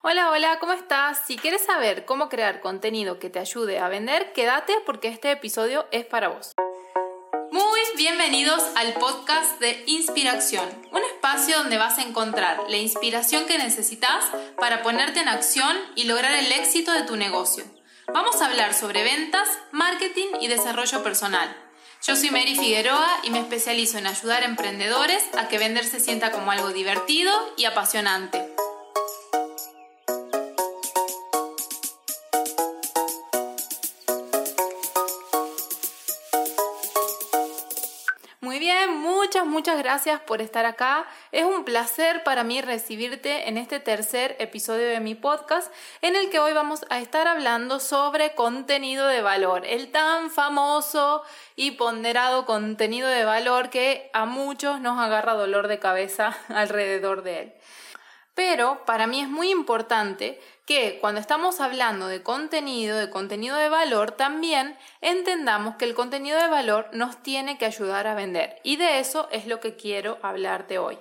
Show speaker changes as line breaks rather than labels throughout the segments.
Hola, hola, ¿cómo estás? Si quieres saber cómo crear contenido que te ayude a vender, quédate porque este episodio es para vos. Muy bienvenidos al podcast de Inspiración, un espacio donde vas a encontrar la inspiración que necesitas para ponerte en acción y lograr el éxito de tu negocio. Vamos a hablar sobre ventas, marketing y desarrollo personal. Yo soy Mary Figueroa y me especializo en ayudar a emprendedores a que vender se sienta como algo divertido y apasionante. Muchas, muchas gracias por estar acá. Es un placer para mí recibirte en este tercer episodio de mi podcast en el que hoy vamos a estar hablando sobre contenido de valor, el tan famoso y ponderado contenido de valor que a muchos nos agarra dolor de cabeza alrededor de él. Pero para mí es muy importante que cuando estamos hablando de contenido, de contenido de valor, también entendamos que el contenido de valor nos tiene que ayudar a vender. Y de eso es lo que quiero hablarte hoy.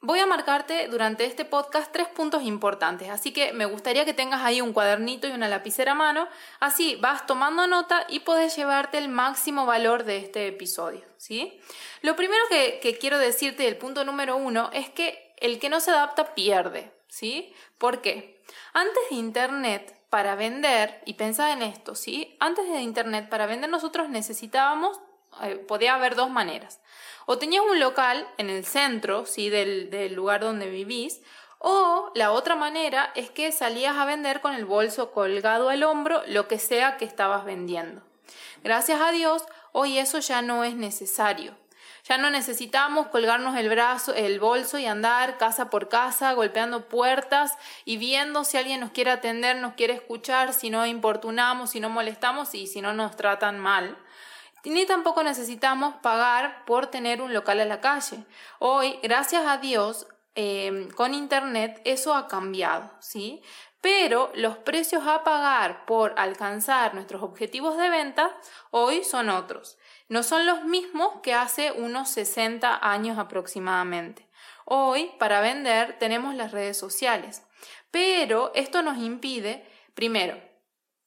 Voy a marcarte durante este podcast tres puntos importantes, así que me gustaría que tengas ahí un cuadernito y una lapicera a mano, así vas tomando nota y puedes llevarte el máximo valor de este episodio, ¿sí? Lo primero que, que quiero decirte, el punto número uno, es que el que no se adapta pierde, ¿sí? ¿Por qué? Antes de Internet, para vender, y pensad en esto, ¿sí? Antes de Internet, para vender nosotros necesitábamos, eh, podía haber dos maneras. O tenías un local en el centro, ¿sí? Del, del lugar donde vivís, o la otra manera es que salías a vender con el bolso colgado al hombro, lo que sea que estabas vendiendo. Gracias a Dios, hoy eso ya no es necesario. Ya no necesitamos colgarnos el brazo, el bolso y andar casa por casa golpeando puertas y viendo si alguien nos quiere atender, nos quiere escuchar, si no importunamos, si no molestamos y si no nos tratan mal. Ni tampoco necesitamos pagar por tener un local a la calle. Hoy, gracias a Dios, em, con Internet eso ha cambiado, ¿sí? Pero los precios a pagar por alcanzar nuestros objetivos de venta hoy son otros no son los mismos que hace unos 60 años aproximadamente. Hoy, para vender, tenemos las redes sociales, pero esto nos impide, primero,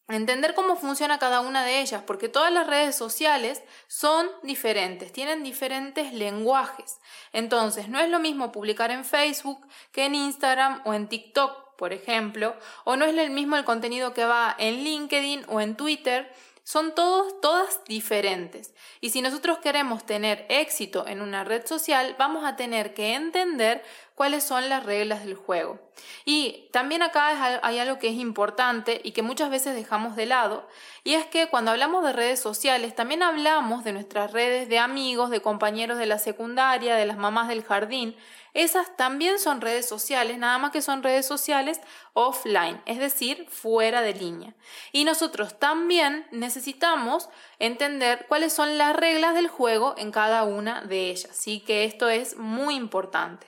entender cómo funciona cada una de ellas, porque todas las redes sociales son diferentes, tienen diferentes lenguajes. Entonces, no es lo mismo publicar en Facebook que en Instagram o en TikTok, por ejemplo, o no es el mismo el contenido que va en LinkedIn o en Twitter son todos, todas diferentes. Y si nosotros queremos tener éxito en una red social, vamos a tener que entender cuáles son las reglas del juego. Y también acá hay algo que es importante y que muchas veces dejamos de lado, y es que cuando hablamos de redes sociales, también hablamos de nuestras redes de amigos, de compañeros de la secundaria, de las mamás del jardín. Esas también son redes sociales, nada más que son redes sociales offline, es decir, fuera de línea. Y nosotros también necesitamos entender cuáles son las reglas del juego en cada una de ellas. Así que esto es muy importante.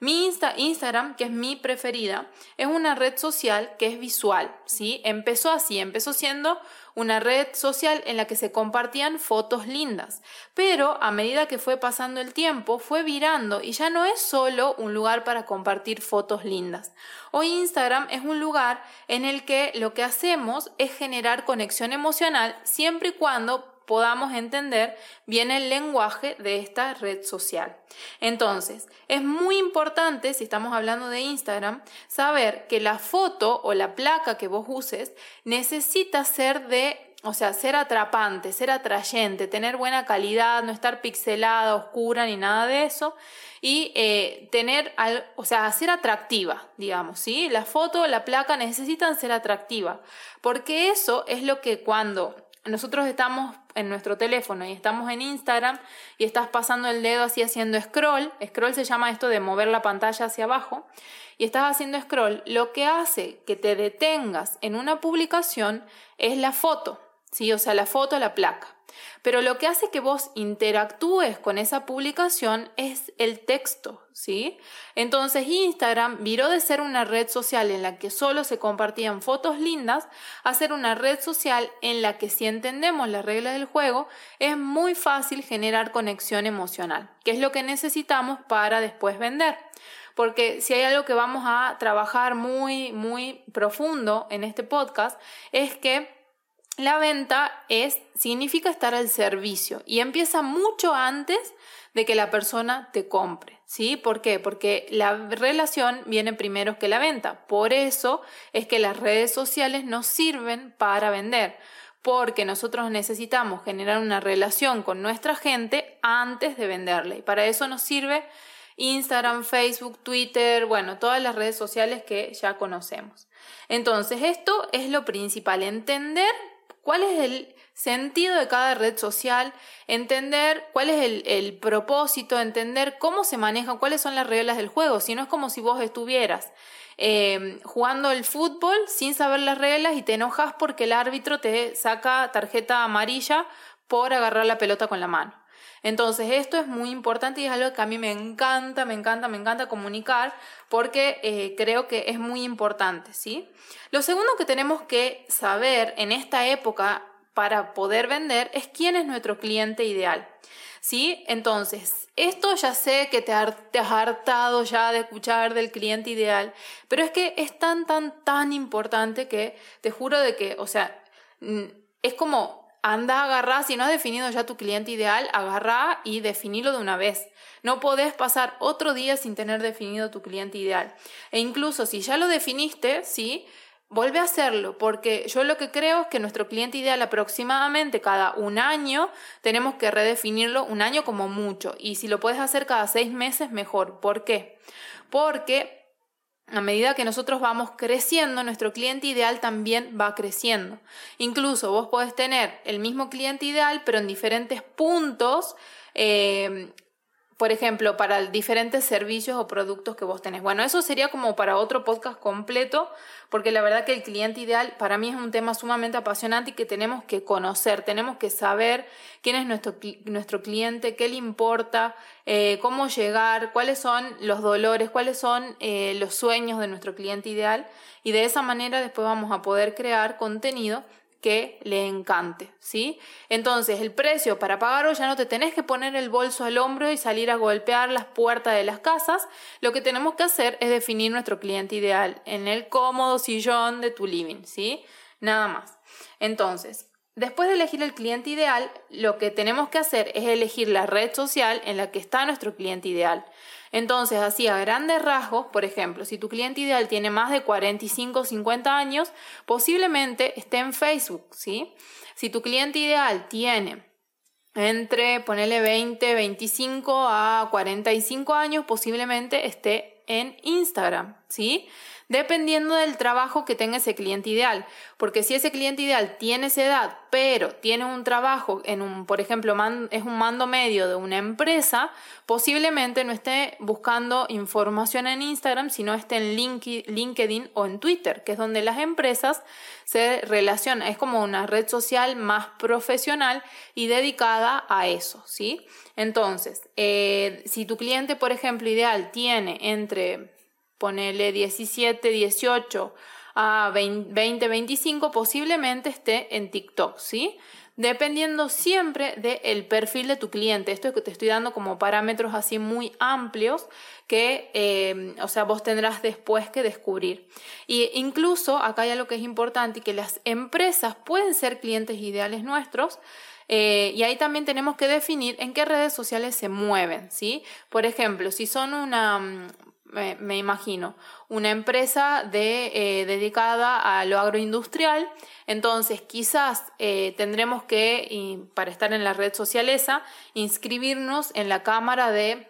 Mi Instagram, que es mi preferida, es una red social que es visual, ¿sí? Empezó así, empezó siendo una red social en la que se compartían fotos lindas, pero a medida que fue pasando el tiempo fue virando y ya no es solo un lugar para compartir fotos lindas. Hoy Instagram es un lugar en el que lo que hacemos es generar conexión emocional siempre y cuando podamos entender bien el lenguaje de esta red social. Entonces, es muy importante, si estamos hablando de Instagram, saber que la foto o la placa que vos uses necesita ser de o sea, ser atrapante, ser atrayente, tener buena calidad, no estar pixelada, oscura ni nada de eso. Y eh, tener, o sea, ser atractiva, digamos, ¿sí? La foto o la placa necesitan ser atractiva. Porque eso es lo que cuando nosotros estamos en nuestro teléfono y estamos en Instagram y estás pasando el dedo así haciendo scroll, scroll se llama esto de mover la pantalla hacia abajo, y estás haciendo scroll, lo que hace que te detengas en una publicación es la foto, ¿sí? O sea, la foto, la placa. Pero lo que hace que vos interactúes con esa publicación es el texto, ¿sí? Entonces Instagram viró de ser una red social en la que solo se compartían fotos lindas a ser una red social en la que si entendemos las reglas del juego es muy fácil generar conexión emocional, que es lo que necesitamos para después vender. porque si hay algo que vamos a trabajar muy, muy profundo en este podcast, es que la venta es, significa estar al servicio y empieza mucho antes de que la persona te compre. ¿Sí? ¿Por qué? Porque la relación viene primero que la venta. Por eso es que las redes sociales nos sirven para vender. Porque nosotros necesitamos generar una relación con nuestra gente antes de venderle. Y para eso nos sirve Instagram, Facebook, Twitter, bueno, todas las redes sociales que ya conocemos. Entonces, esto es lo principal, entender cuál es el sentido de cada red social, entender cuál es el, propósito, entender cómo se manejan, cuáles son las reglas del juego. Si no es como si vos estuvieras eh, jugando el fútbol sin saber las reglas y te enojas porque el árbitro te saca tarjeta amarilla por agarrar la pelota con la mano. Entonces, esto es muy importante y es algo que a mí me encanta, me encanta, me encanta comunicar porque eh, creo que es muy importante, ¿sí? Lo segundo que tenemos que saber en esta época para poder vender es quién es nuestro cliente ideal. ¿Sí? Entonces, esto ya sé que te, te, has hartado ya de escuchar del cliente ideal, pero es que es tan, tan, tan importante que te juro de que, o sea, es como anda, agarrá, si no has definido ya tu cliente ideal, agarrá y definilo de una vez. No podés pasar otro día sin tener definido tu cliente ideal. E incluso si ya lo definiste, sí, vuelve a hacerlo, porque yo lo que creo es que nuestro cliente ideal aproximadamente cada un año tenemos que redefinirlo, un año como mucho, y si lo puedes hacer cada seis meses, mejor. ¿Por qué? Porque a medida que nosotros vamos creciendo, nuestro cliente ideal también va creciendo. Incluso vos podés tener el mismo cliente ideal, pero en diferentes puntos eh, por ejemplo, para diferentes servicios o productos que vos tenés. Bueno, eso sería como para otro podcast completo, porque la verdad que el cliente ideal para mí es un tema sumamente apasionante y que tenemos que conocer, tenemos que saber quién es nuestro, nuestro cliente, qué le importa, eh, cómo llegar, cuáles son los dolores, cuáles son eh, los sueños de nuestro cliente ideal y de esa manera después vamos a poder crear contenido que le encante, ¿sí? Entonces, el precio para pagarlo ya no te tenés que poner el bolso al hombro y salir a golpear las puertas de las casas. Lo que tenemos que hacer es definir nuestro cliente ideal en el cómodo sillón de tu living, ¿sí? Nada más. Entonces, después de elegir el cliente ideal, lo que tenemos que hacer es elegir la red social en la que está nuestro cliente ideal. Entonces, así a grandes rasgos, por ejemplo, si tu cliente ideal tiene más de 45 o 50 años, posiblemente esté en Facebook, ¿sí? Si tu cliente ideal tiene entre, ponele 20, 25 a 45 años, posiblemente esté en Instagram, ¿sí? Dependiendo del trabajo que tenga ese cliente ideal. Porque si ese cliente ideal tiene esa edad, pero tiene un trabajo en un, por ejemplo, es un mando medio de una empresa, posiblemente no esté buscando información en Instagram, sino esté en LinkedIn o en Twitter, que es donde las empresas se relacionan. Es como una red social más profesional y dedicada a eso, ¿sí? Entonces, eh, si tu cliente, por ejemplo, ideal tiene entre ponele 17, 18 a 20, 25, posiblemente esté en TikTok, ¿sí? Dependiendo siempre del perfil de tu cliente. Esto es que te estoy dando como parámetros así muy amplios que, eh, o sea, vos tendrás después que descubrir. Y incluso acá hay algo que es importante y que las empresas pueden ser clientes ideales nuestros. Eh, y ahí también tenemos que definir en qué redes sociales se mueven, ¿sí? Por ejemplo, si son una, me, imagino, una empresa de, eh, dedicada a lo agroindustrial, entonces quizás eh, tendremos que, para estar en la red social inscribirnos en la Cámara de,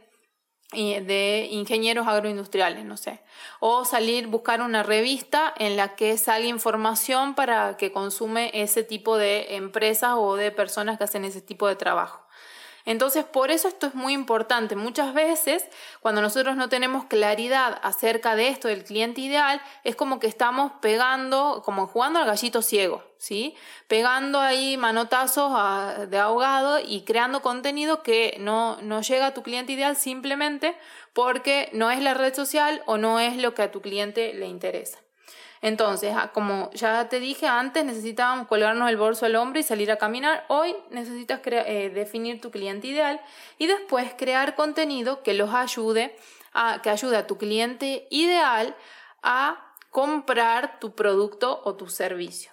de Ingenieros Agroindustriales, no sé, o salir, buscar una revista en la que salga información para que consume ese tipo de empresas o de personas que hacen ese tipo de trabajo. Entonces, por eso esto es muy importante. Muchas veces, cuando nosotros no tenemos claridad acerca de esto del cliente ideal, es como que estamos pegando, como jugando al gallito ciego, ¿sí? Pegando ahí manotazos de ahogado y creando contenido que no, no llega a tu cliente ideal simplemente porque no es la red social o no es lo que a tu cliente le interesa. Entonces, ah, como ya te dije antes, necesitábamos colgarnos el bolso al hombro y salir a caminar. Hoy necesitas eh, definir tu cliente ideal y después crear contenido que los ayude a, que ayude a tu cliente ideal a comprar tu producto o tu servicio.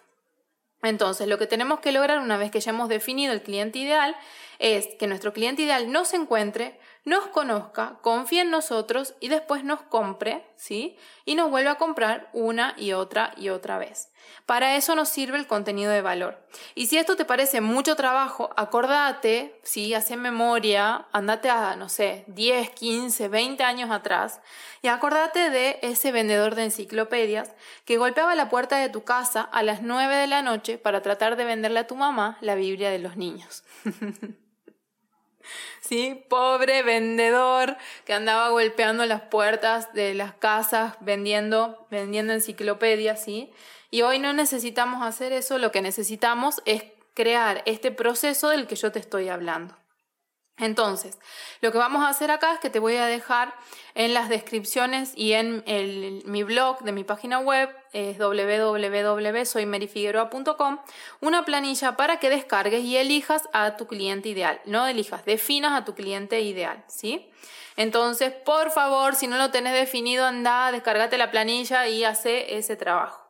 Entonces, lo que tenemos que lograr una vez que ya hemos definido el cliente ideal es que nuestro cliente ideal nos encuentre, nos conozca, confíe en nosotros y después nos compre, ¿sí? Y nos vuelva a comprar una y otra y otra vez. Para eso nos sirve el contenido de valor. Y si esto te parece mucho trabajo, acordate, ¿sí? Hace memoria, andate a, no sé, 10, 15, 20 años atrás y acordate de ese vendedor de enciclopedias que golpeaba la puerta de tu casa a las 9 de la noche para tratar de venderle a tu mamá la Biblia de los niños. ¿sí? Pobre vendedor que andaba golpeando las puertas de las casas vendiendo, vendiendo enciclopedias, ¿sí? Y hoy no necesitamos hacer eso, lo que necesitamos es crear este proceso del que yo te estoy hablando. Entonces, lo que vamos a hacer acá es que te voy a dejar en las descripciones y en mi blog de mi página web, es www.soymerifigueroa.com, una planilla para que descargues y elijas a tu cliente ideal. No elijas, definas a tu cliente ideal, ¿sí? Entonces, por favor, si no lo tenés definido, anda, descargate la planilla y hace ese trabajo.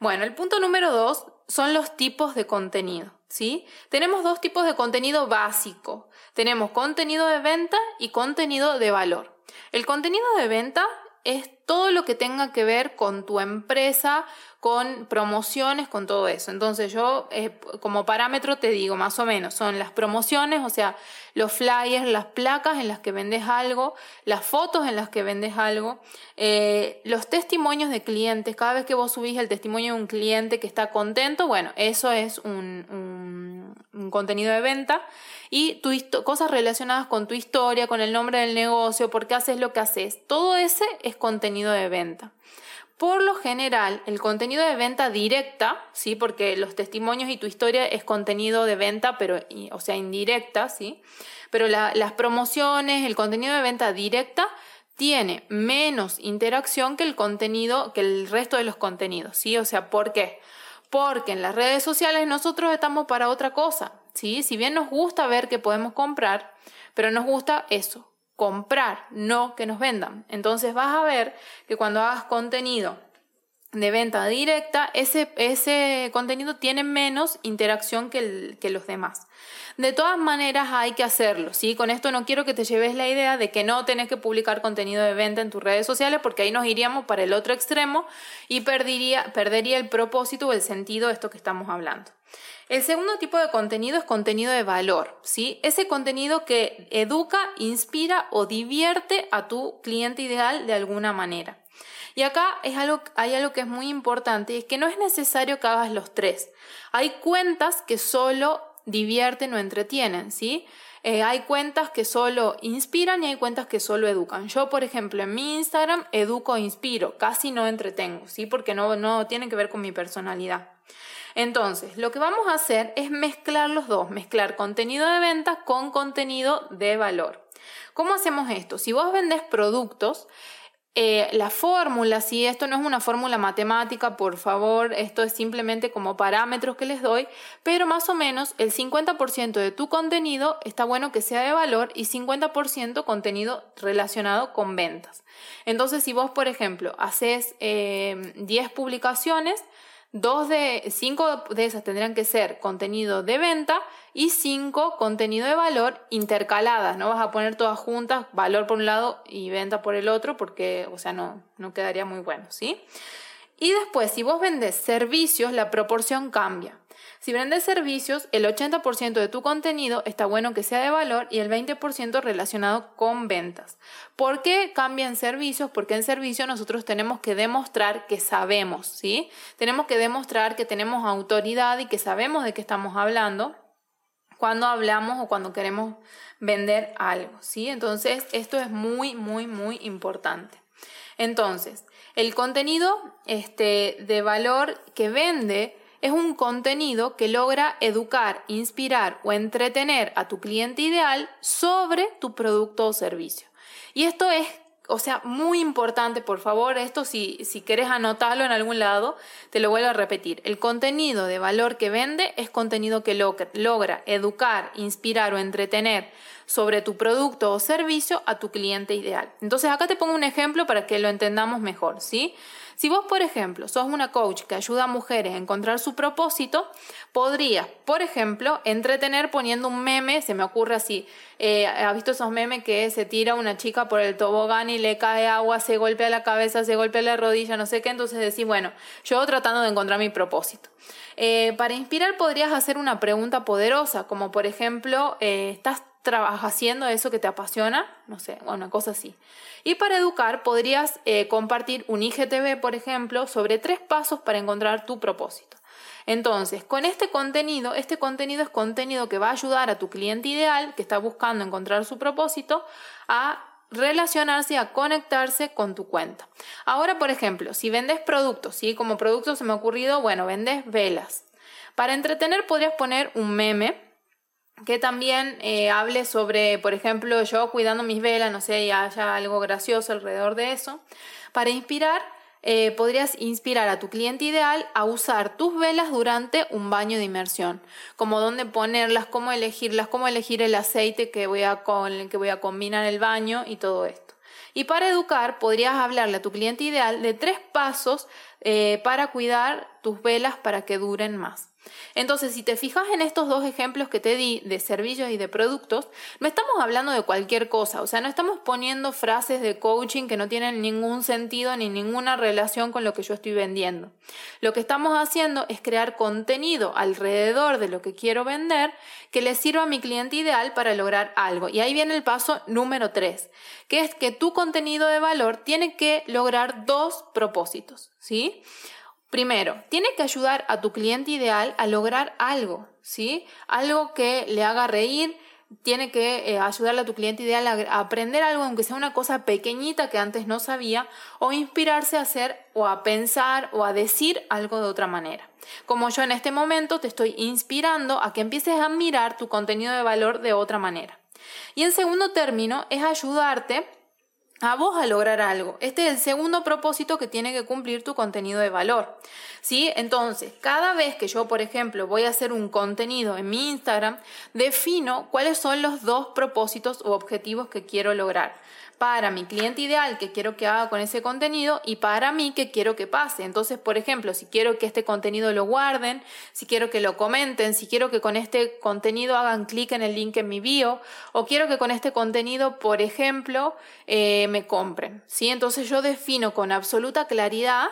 Bueno, el punto número dos son los tipos de contenido. ¿sí? Tenemos dos tipos de contenido básico. Tenemos contenido de venta y contenido de valor. El contenido de venta es todo lo que tenga que ver con tu empresa, con promociones, con todo eso. Entonces yo eh, como parámetro te digo más o menos, son las promociones, o sea, los flyers, las placas en las que vendes algo, las fotos en las que vendes algo, eh, los testimonios de clientes, cada vez que vos subís el testimonio de un cliente que está contento, bueno, eso es un, un contenido de venta y tu cosas relacionadas con tu historia, con el nombre del negocio, por qué haces lo que haces. Todo ese es contenido de venta. Por lo general, el contenido de venta directa, ¿sí? porque los testimonios y tu historia es contenido de venta, pero, o sea, indirecta, ¿sí? pero las promociones, el contenido de venta directa tiene menos interacción que el contenido, que el resto de los contenidos, ¿sí? O sea, ¿por qué? Porque en las redes sociales nosotros estamos para otra cosa, ¿sí? Si bien nos gusta ver que podemos comprar, pero nos gusta eso, comprar, no que nos vendan. Entonces vas a ver que cuando hagas contenido de venta directa, ese, ese contenido tiene menos interacción que, los demás. De todas maneras hay que hacerlo, ¿sí? Con esto no quiero que te lleves la idea de que no tenés que publicar contenido de venta en tus redes sociales porque ahí nos iríamos para el otro extremo y perdería, perdería el propósito o el sentido de esto que estamos hablando. El segundo tipo de contenido es contenido de valor, ¿sí? Ese contenido que educa, inspira o divierte a tu cliente ideal de alguna manera. Y acá es algo, hay algo que es muy importante y es que no es necesario que hagas los tres. Hay cuentas que solo divierten o entretienen, ¿sí? Eh, hay cuentas que solo inspiran y hay cuentas que solo educan. Yo, por ejemplo, en mi Instagram educo e inspiro, casi no entretengo, ¿sí? Porque no, no tiene que ver con mi personalidad. Entonces, lo que vamos a hacer es mezclar los dos, mezclar contenido de venta con contenido de valor. ¿Cómo hacemos esto? Si vos vendes productos, eh, la fórmula, si esto no es una fórmula matemática, por favor, esto es simplemente como parámetros que les doy, pero más o menos el 50% de tu contenido está bueno que sea de valor y 50% contenido relacionado con ventas. Entonces, si vos, por ejemplo, haces 10 eh, publicaciones, Dos de, cinco de esas tendrían que ser contenido de venta y cinco contenido de valor intercaladas. No vas a poner todas juntas, valor por un lado y venta por el otro, porque, o sea, no, no quedaría muy bueno, ¿sí? Y después, si vos vendes servicios, la proporción cambia. Si vendes servicios, el 80% de tu contenido está bueno que sea de valor y el 20% relacionado con ventas. ¿Por qué cambian servicios? Porque en servicio nosotros tenemos que demostrar que sabemos, ¿sí? Tenemos que demostrar que tenemos autoridad y que sabemos de qué estamos hablando cuando hablamos o cuando queremos vender algo, ¿sí? Entonces, esto es muy, muy, muy importante. Entonces, el contenido este, de valor que vende es un contenido que logra educar, inspirar o entretener a tu cliente ideal sobre tu producto o servicio. Y esto es o sea, muy importante, por favor, esto si, si querés anotarlo en algún lado, te lo vuelvo a repetir. El contenido de valor que vende es contenido que logra educar, inspirar o entretener sobre tu producto o servicio a tu cliente ideal. Entonces acá te pongo un ejemplo para que lo entendamos mejor, ¿sí? Si vos, por ejemplo, sos una coach que ayuda a mujeres a encontrar su propósito, podrías, por ejemplo, entretener poniendo un meme, se me ocurre así, eh, ¿has visto esos memes que se tira una chica por el tobogán y le cae agua, se golpea la cabeza, se golpea la rodilla, no sé qué? Entonces decís, bueno, yo tratando de encontrar mi propósito. Eh, para inspirar podrías hacer una pregunta poderosa, como por ejemplo, eh, ¿estás haciendo eso que te apasiona, no sé, una cosa así. Y para educar podrías eh, compartir un IGTV, por ejemplo, sobre tres pasos para encontrar tu propósito. Entonces, con este contenido, este contenido es contenido que va a ayudar a tu cliente ideal, que está buscando encontrar su propósito, a relacionarse, a conectarse con tu cuenta. Ahora, por ejemplo, si vendes productos, ¿sí? Como producto se me ha ocurrido, bueno, vendes velas. Para entretener podrías poner un meme que también eh, hable sobre, por ejemplo, yo cuidando mis velas, no sé, y haya algo gracioso alrededor de eso. Para inspirar, eh, podrías inspirar a tu cliente ideal a usar tus velas durante un baño de inmersión, como dónde ponerlas, cómo elegirlas, cómo elegir el aceite que voy a, con, que voy a combinar el baño y todo esto. Y para educar, podrías hablarle a tu cliente ideal de tres pasos eh, para cuidar tus velas para que duren más. Entonces, si te fijas en estos dos ejemplos que te di de servicios y de productos, no estamos hablando de cualquier cosa, o sea, no estamos poniendo frases de coaching que no tienen ningún sentido ni ninguna relación con lo que yo estoy vendiendo. Lo que estamos haciendo es crear contenido alrededor de lo que quiero vender que le sirva a mi cliente ideal para lograr algo. Y ahí viene el paso número tres, que es que tu contenido de valor tiene que lograr dos propósitos, ¿sí? Primero, tiene que ayudar a tu cliente ideal a lograr algo, ¿sí? Algo que le haga reír, tiene que eh, ayudarle a tu cliente ideal a, aprender algo, aunque sea una cosa pequeñita que antes no sabía, o inspirarse a hacer o a pensar o a decir algo de otra manera. Como yo en este momento te estoy inspirando a que empieces a mirar tu contenido de valor de otra manera. Y en segundo término, es ayudarte a vos a lograr algo. Este es el segundo propósito que tiene que cumplir tu contenido de valor. ¿Sí? Entonces, cada vez que yo, por ejemplo, voy a hacer un contenido en mi Instagram, defino cuáles son los dos propósitos u objetivos que quiero lograr para mi cliente ideal que quiero que haga con ese contenido y para mí que quiero que pase. Entonces, por ejemplo, si quiero que este contenido lo guarden, si quiero que lo comenten, si quiero que con este contenido hagan clic en el link en mi bio o quiero que con este contenido, por ejemplo, eh, me compren. ¿sí? Entonces yo defino con absoluta claridad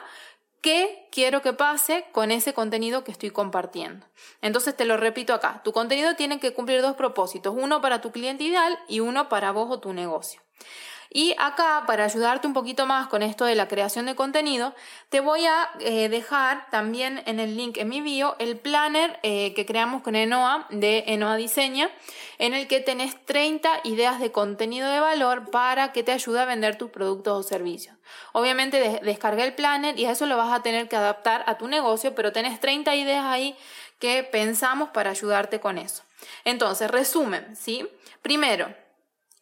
qué quiero que pase con ese contenido que estoy compartiendo. Entonces te lo repito acá, tu contenido tiene que cumplir dos propósitos, uno para tu cliente ideal y uno para vos o tu negocio. Y acá, para ayudarte un poquito más con esto de la creación de contenido, te voy a eh, dejar también en el link en mi bio el planner eh, que creamos con Enoa de Enoa Diseña, en el que tenés 30 ideas de contenido de valor para que te ayude a vender tus productos o servicios. Obviamente descargué el planner y eso lo vas a tener que adaptar a tu negocio, pero tenés 30 ideas ahí que pensamos para ayudarte con eso. Entonces, resumen, ¿sí? Primero,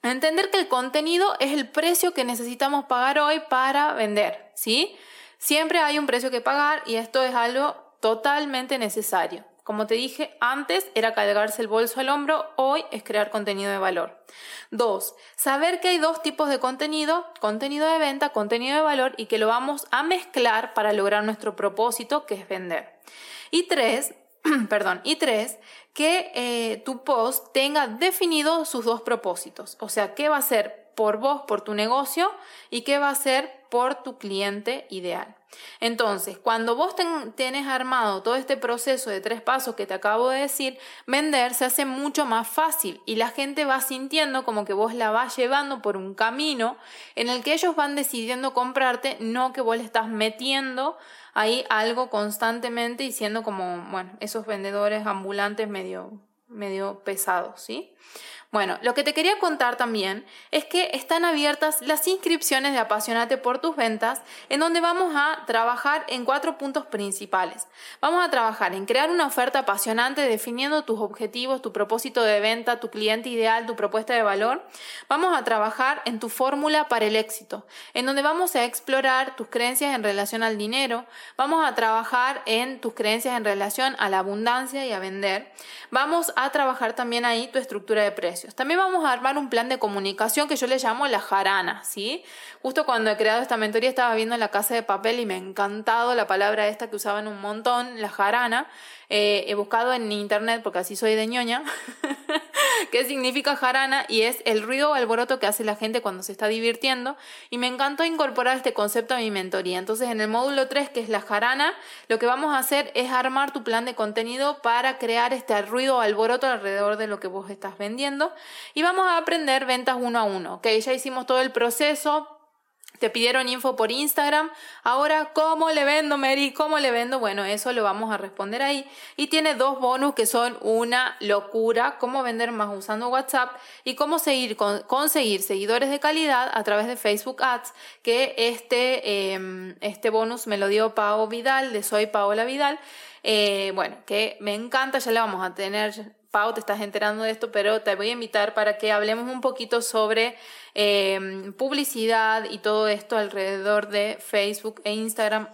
Entender que el contenido es el precio que necesitamos pagar hoy para vender, ¿sí? Siempre hay un precio que pagar y esto es algo totalmente necesario. Como te dije antes, era cargarse el bolso al hombro, hoy es crear contenido de valor. Dos, saber que hay dos tipos de contenido, contenido de venta, contenido de valor y que lo vamos a mezclar para lograr nuestro propósito que es vender. Y tres, perdón, y tres, que eh, tu post tenga definido sus dos propósitos. O sea, qué va a ser por vos, por tu negocio y qué va a ser por tu cliente ideal. Entonces, cuando vos tenés armado todo este proceso de tres pasos que te acabo de decir, vender se hace mucho más fácil y la gente va sintiendo como que vos la vas llevando por un camino en el que ellos van decidiendo comprarte, no que vos le estás metiendo ahí algo constantemente y siendo como, bueno, esos vendedores ambulantes medio, medio pesados, ¿sí? Bueno, lo que te quería contar también es que están abiertas las inscripciones de Apasionate por tus ventas, en donde vamos a trabajar en cuatro puntos principales. Vamos a trabajar en crear una oferta apasionante definiendo tus objetivos, tu propósito de venta, tu cliente ideal, tu propuesta de valor. Vamos a trabajar en tu fórmula para el éxito, en donde vamos a explorar tus creencias en relación al dinero, vamos a trabajar en tus creencias en relación a la abundancia y a vender. Vamos a trabajar también ahí tu estructura de precios. También vamos a armar un plan de comunicación que yo le llamo la jarana, ¿sí? Justo cuando he creado esta mentoría estaba viendo la casa de papel y me ha encantado la palabra esta que usaban un montón, la jarana. Eh, he buscado en internet, porque así soy de ñoña, qué significa jarana y es el ruido o alboroto que hace la gente cuando se está divirtiendo. Y me encantó incorporar este concepto a mi mentoría. Entonces, en el módulo 3, que es la jarana, lo que vamos a hacer es armar tu plan de contenido para crear este ruido o alboroto alrededor de lo que vos estás vendiendo. Y vamos a aprender ventas uno a uno. Ok, ya hicimos todo el proceso te pidieron info por Instagram. Ahora, ¿cómo le vendo, Mary? ¿Cómo le vendo? Bueno, eso lo vamos a responder ahí. Y tiene dos bonus que son una locura, cómo vender más usando WhatsApp y cómo seguir, conseguir seguidores de calidad a través de Facebook Ads, que este, em, este bonus me lo dio Pao Vidal, de Soy Paola Vidal. Eh, bueno, que me encanta, ya le vamos a tener Pau, te estás enterando de esto, pero te voy a invitar para que hablemos un poquito sobre em, publicidad y todo esto alrededor de Facebook e Instagram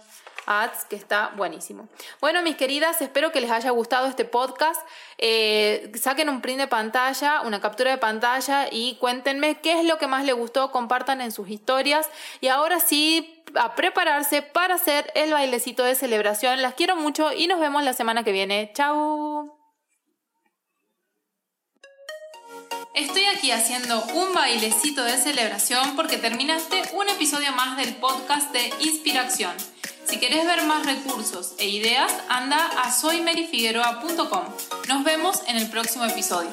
Ads, que está buenísimo. Bueno, mis queridas, espero que les haya gustado este podcast. Eh, saquen un print de pantalla, una captura de pantalla y cuéntenme qué es lo que más les gustó, compartan en sus historias. Y ahora sí, a prepararse para hacer el bailecito de celebración. Las quiero mucho y nos vemos la semana que viene. Chao. Estoy aquí haciendo un bailecito de celebración porque terminaste un episodio más del podcast de Inspiración. Si quieres ver más recursos e ideas, anda a soymerifigueroa.com. Nos vemos en el próximo episodio.